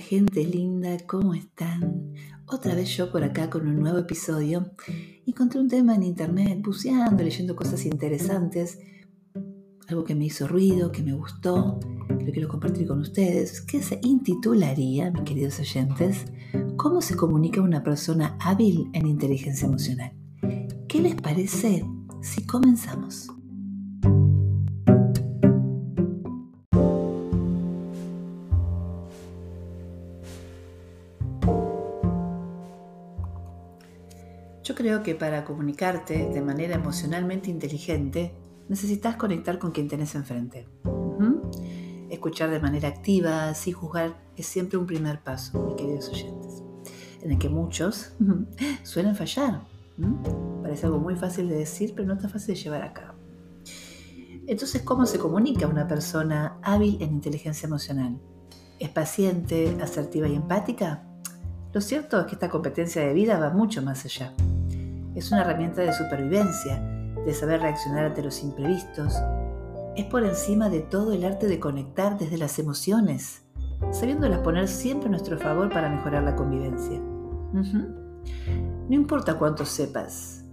gente linda, ¿cómo están? Otra vez yo por acá con un nuevo episodio. Encontré un tema en internet, buceando, leyendo cosas interesantes, algo que me hizo ruido, que me gustó, que lo quiero compartir con ustedes, que se intitularía, mis queridos oyentes, ¿Cómo se comunica una persona hábil en inteligencia emocional? ¿Qué les parece si comenzamos? Yo creo que para comunicarte de manera emocionalmente inteligente necesitas conectar con quien tenés enfrente. Escuchar de manera activa, sin juzgar, es siempre un primer paso, mis queridos oyentes, en el que muchos suelen fallar. Parece algo muy fácil de decir, pero no tan fácil de llevar a cabo. Entonces, ¿cómo se comunica una persona hábil en inteligencia emocional? ¿Es paciente, asertiva y empática? Lo cierto es que esta competencia de vida va mucho más allá. Es una herramienta de supervivencia, de saber reaccionar ante los imprevistos. Es por encima de todo el arte de conectar desde las emociones, sabiéndolas poner siempre a nuestro favor para mejorar la convivencia. No importa cuánto sepas,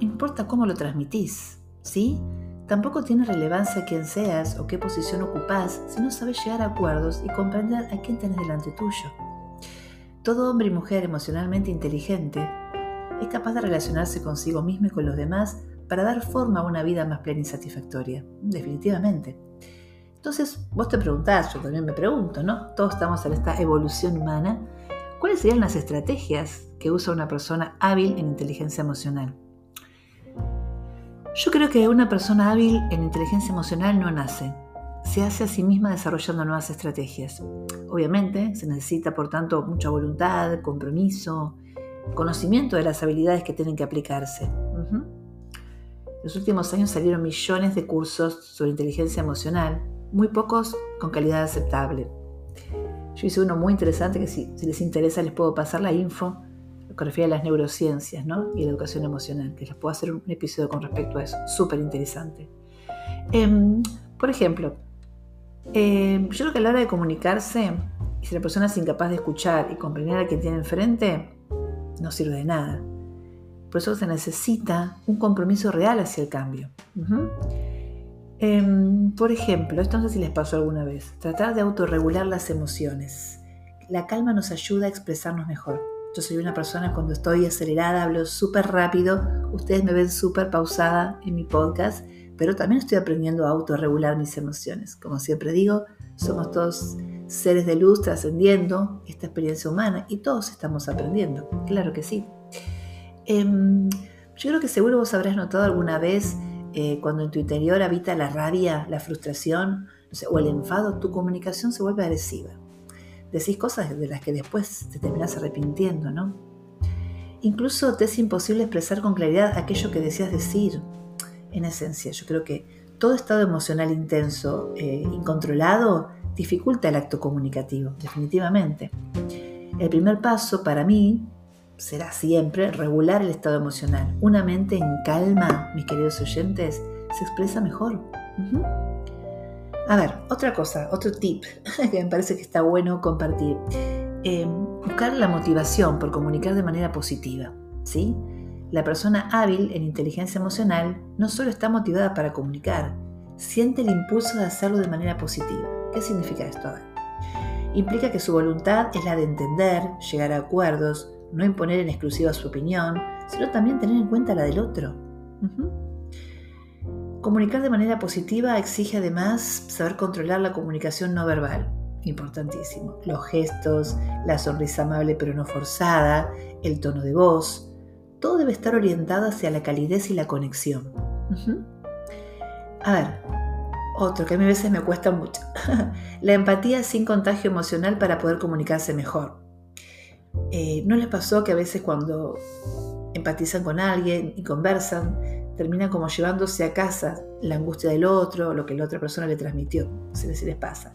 importa cómo lo transmitís, ¿sí? Tampoco tiene relevancia quién seas o qué posición ocupás si no sabes llegar a acuerdos y comprender a quién tenés delante tuyo. Todo hombre y mujer emocionalmente inteligente es capaz de relacionarse consigo mismo y con los demás para dar forma a una vida más plena y satisfactoria, definitivamente. Entonces, vos te preguntás, yo también me pregunto, ¿no? Todos estamos en esta evolución humana. ¿Cuáles serían las estrategias que usa una persona hábil en inteligencia emocional? Yo creo que una persona hábil en inteligencia emocional no nace, se hace a sí misma desarrollando nuevas estrategias. Obviamente se necesita, por tanto, mucha voluntad, compromiso, conocimiento de las habilidades que tienen que aplicarse. En los últimos años salieron millones de cursos sobre inteligencia emocional, muy pocos con calidad aceptable. Yo hice uno muy interesante que si, les interesa les puedo pasar la info, que refiere a las neurociencias y la educación emocional, que les puedo hacer un episodio con respecto a eso, súper interesante. Em, por ejemplo, em, yo creo que a la hora de comunicarse, si la persona es incapaz de escuchar y comprender a quien tiene enfrente, no sirve de nada. Por eso se necesita un compromiso real hacia el cambio. Em, por ejemplo, esto no sé si les pasó alguna vez, tratar de autorregular las emociones. La calma nos ayuda a expresarnos mejor. Yo soy una persona cuando estoy acelerada, hablo súper rápido, ustedes me ven súper pausada en mi podcast, pero también estoy aprendiendo a autorregular mis emociones. Como siempre digo, somos todos seres de luz trascendiendo esta experiencia humana y todos estamos aprendiendo, claro que sí. Em, yo creo que seguro vos habrás notado alguna vez eh, cuando en tu interior habita la rabia, la frustración o el enfado, tu comunicación se vuelve agresiva. Decís cosas de las que después te terminas arrepintiendo, ¿no? Incluso te es imposible expresar con claridad aquello que decías decir. En esencia, yo creo que todo estado emocional intenso, eh, incontrolado, dificulta el acto comunicativo, definitivamente. El primer paso para mí será siempre regular el estado emocional. Una mente en calma, mis queridos oyentes, se expresa mejor. A ver, otra cosa, otro tip que me parece que está bueno compartir. Eh, buscar la motivación por comunicar de manera positiva. ¿sí? La persona hábil en inteligencia emocional no solo está motivada para comunicar, siente el impulso de hacerlo de manera positiva. ¿Qué significa esto? Implica que su voluntad es la de entender, llegar a acuerdos, no imponer en exclusiva su opinión, sino también tener en cuenta la del otro. Comunicar de manera positiva exige además saber controlar la comunicación no verbal. Importantísimo. Los gestos, la sonrisa amable pero no forzada, el tono de voz. Todo debe estar orientado hacia la calidez y la conexión. A ver, otro que a mí a veces me cuesta mucho. la empatía sin contagio emocional para poder comunicarse mejor. Eh, ¿No les pasó que a veces cuando empatizan con alguien y conversan, terminan como llevándose a casa la angustia del otro, lo que la otra persona le transmitió? No sé si les pasa.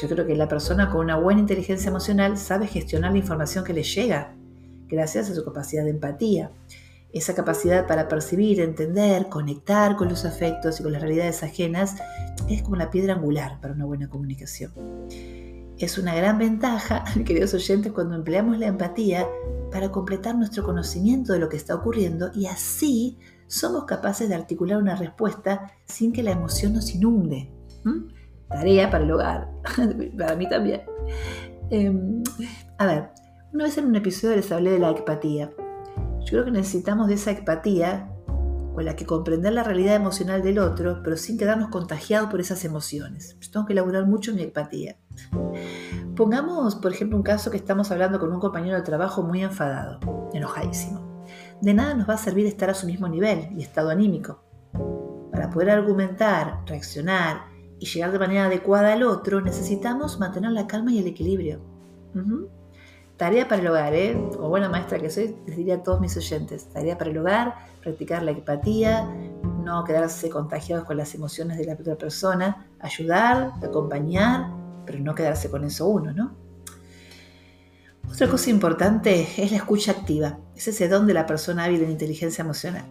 Yo creo que la persona con una buena inteligencia emocional sabe gestionar la información que le llega gracias a su capacidad de empatía esa capacidad para percibir, entender, conectar con los afectos y con las realidades ajenas es como la piedra angular para una buena comunicación. es una gran ventaja, queridos oyentes, cuando empleamos la empatía para completar nuestro conocimiento de lo que está ocurriendo y así somos capaces de articular una respuesta sin que la emoción nos inunde. Tarea para el hogar, para mí también. Em, a ver, una vez en un episodio les hablé de la empatía. Yo creo que necesitamos de esa empatía con la que comprender la realidad emocional del otro, pero sin quedarnos contagiados por esas emociones. Yo tengo que elaborar mucho mi empatía. Pongamos, por ejemplo, un caso que estamos hablando con un compañero de trabajo muy enfadado, enojadísimo. De nada nos va a servir estar a su mismo nivel y estado anímico. Para poder argumentar, reaccionar y llegar de manera adecuada al otro, necesitamos mantener la calma y el equilibrio. Tarea para el hogar, ¿eh? Como buena maestra que soy, les diría a todos mis oyentes, tarea para el hogar, practicar la empatía, no quedarse contagiados con las emociones de la otra persona, ayudar, acompañar, pero no quedarse con eso uno, ¿no? Otra cosa importante es la escucha activa, es ese don de la persona hábil en inteligencia emocional.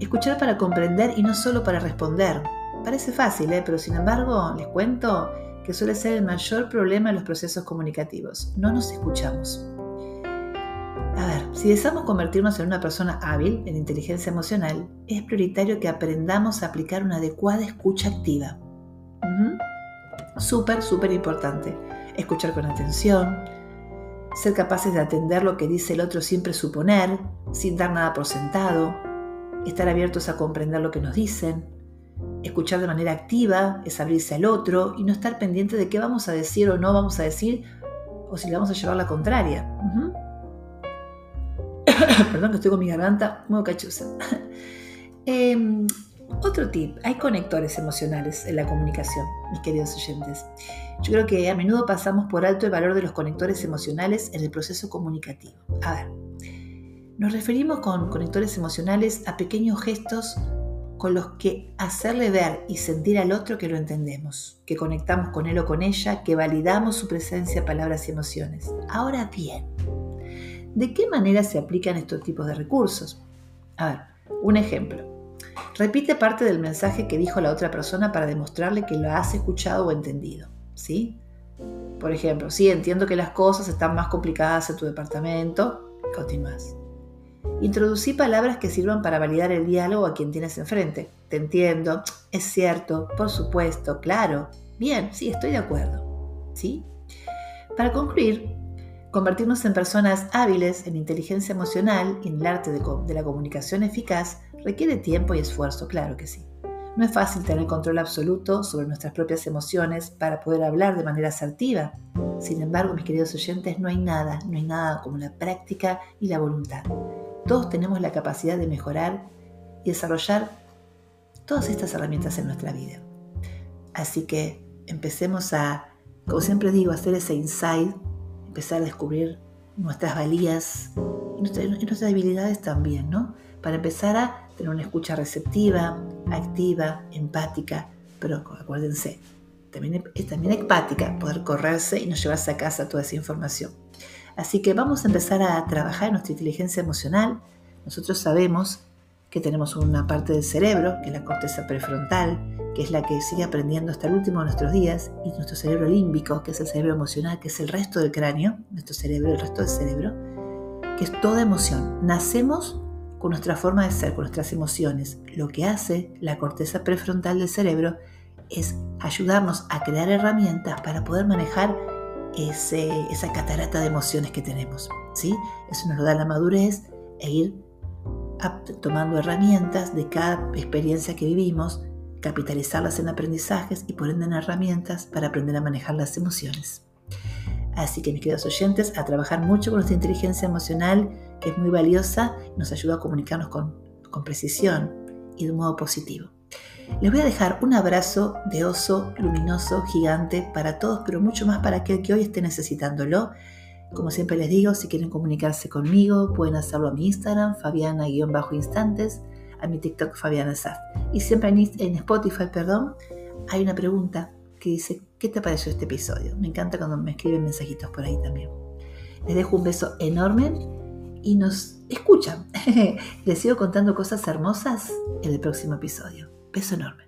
Escuchar para comprender y no solo para responder. Parece fácil, ¿eh? pero sin embargo, les cuento que suele ser el mayor problema en los procesos comunicativos. No nos escuchamos. A ver, si deseamos convertirnos en una persona hábil en inteligencia emocional, es prioritario que aprendamos a aplicar una adecuada escucha activa. Súper, súper importante. Escuchar con atención, ser capaces de atender lo que dice el otro sin presuponer, sin dar nada por sentado, estar abiertos a comprender lo que nos dicen, escuchar de manera activa es abrirse al otro y no estar pendiente de qué vamos a decir o no vamos a decir o si le vamos a llevar la contraria. Perdón que estoy con mi garganta muy cachuza. Em, otro tip, hay conectores emocionales en la comunicación, mis queridos oyentes. Yo creo que a menudo pasamos por alto el valor de los conectores emocionales en el proceso comunicativo. A ver, nos referimos con conectores emocionales a pequeños gestos con los que hacerle ver y sentir al otro que lo entendemos, que conectamos con él o con ella, que validamos su presencia, palabras y emociones. Ahora bien, ¿de qué manera se aplican estos tipos de recursos? A ver, un ejemplo. Repite parte del mensaje que dijo la otra persona para demostrarle que lo has escuchado o entendido. ¿Sí? Por ejemplo, sí, entiendo que las cosas están más complicadas en tu departamento. Continúas. Introducí palabras que sirvan para validar el diálogo a quien tienes enfrente. Te entiendo, es cierto, por supuesto, claro. Bien, sí, estoy de acuerdo. ¿Sí? Para concluir, convertirnos en personas hábiles en inteligencia emocional y en el arte de, de la comunicación eficaz requiere tiempo y esfuerzo, claro que sí. No es fácil tener control absoluto sobre nuestras propias emociones para poder hablar de manera asertiva. Sin embargo, mis queridos oyentes, no hay nada, no hay nada como la práctica y la voluntad. Todos tenemos la capacidad de mejorar y desarrollar todas estas herramientas en nuestra vida. Así que empecemos a, como siempre digo, hacer ese insight, empezar a descubrir nuestras valías y nuestras, debilidades también, ¿no? Para empezar a tener una escucha receptiva, activa, empática, pero acuérdense, también es también empática, poder correrse y no llevarse a casa toda esa información. Así que vamos a empezar a trabajar nuestra inteligencia emocional. Nosotros sabemos que tenemos una parte del cerebro, que es la corteza prefrontal, que es la que sigue aprendiendo hasta el último de nuestros días, y nuestro cerebro límbico, que es el cerebro emocional, que es el resto del cráneo, nuestro cerebro, el resto del cerebro, que es toda emoción. Nacemos con nuestra forma de ser, con nuestras emociones. Lo que hace la corteza prefrontal del cerebro es ayudarnos a crear herramientas para poder manejar esa catarata de emociones que tenemos. ¿sí? Eso nos lo da la madurez e ir tomando herramientas de cada experiencia que vivimos, capitalizarlas en aprendizajes y por ende en herramientas para aprender a manejar las emociones. Así que mis queridos oyentes, a trabajar mucho con nuestra inteligencia emocional, que es muy valiosa, nos ayuda a comunicarnos con, con precisión y de un modo positivo. Les voy a dejar un abrazo de oso luminoso, gigante, para todos, pero mucho más para aquel que hoy esté necesitándolo. Como siempre les digo, si quieren comunicarse conmigo, pueden hacerlo a mi Instagram, Fabiana-instantes, a mi TikTok, Fabiana Saf. Y siempre en Spotify, perdón, hay una pregunta que dice, ¿qué te pareció este episodio? Me encanta cuando me escriben mensajitos por ahí también. Les dejo un beso enorme y nos escuchan. Les sigo contando cosas hermosas en el próximo episodio. Beso enorme.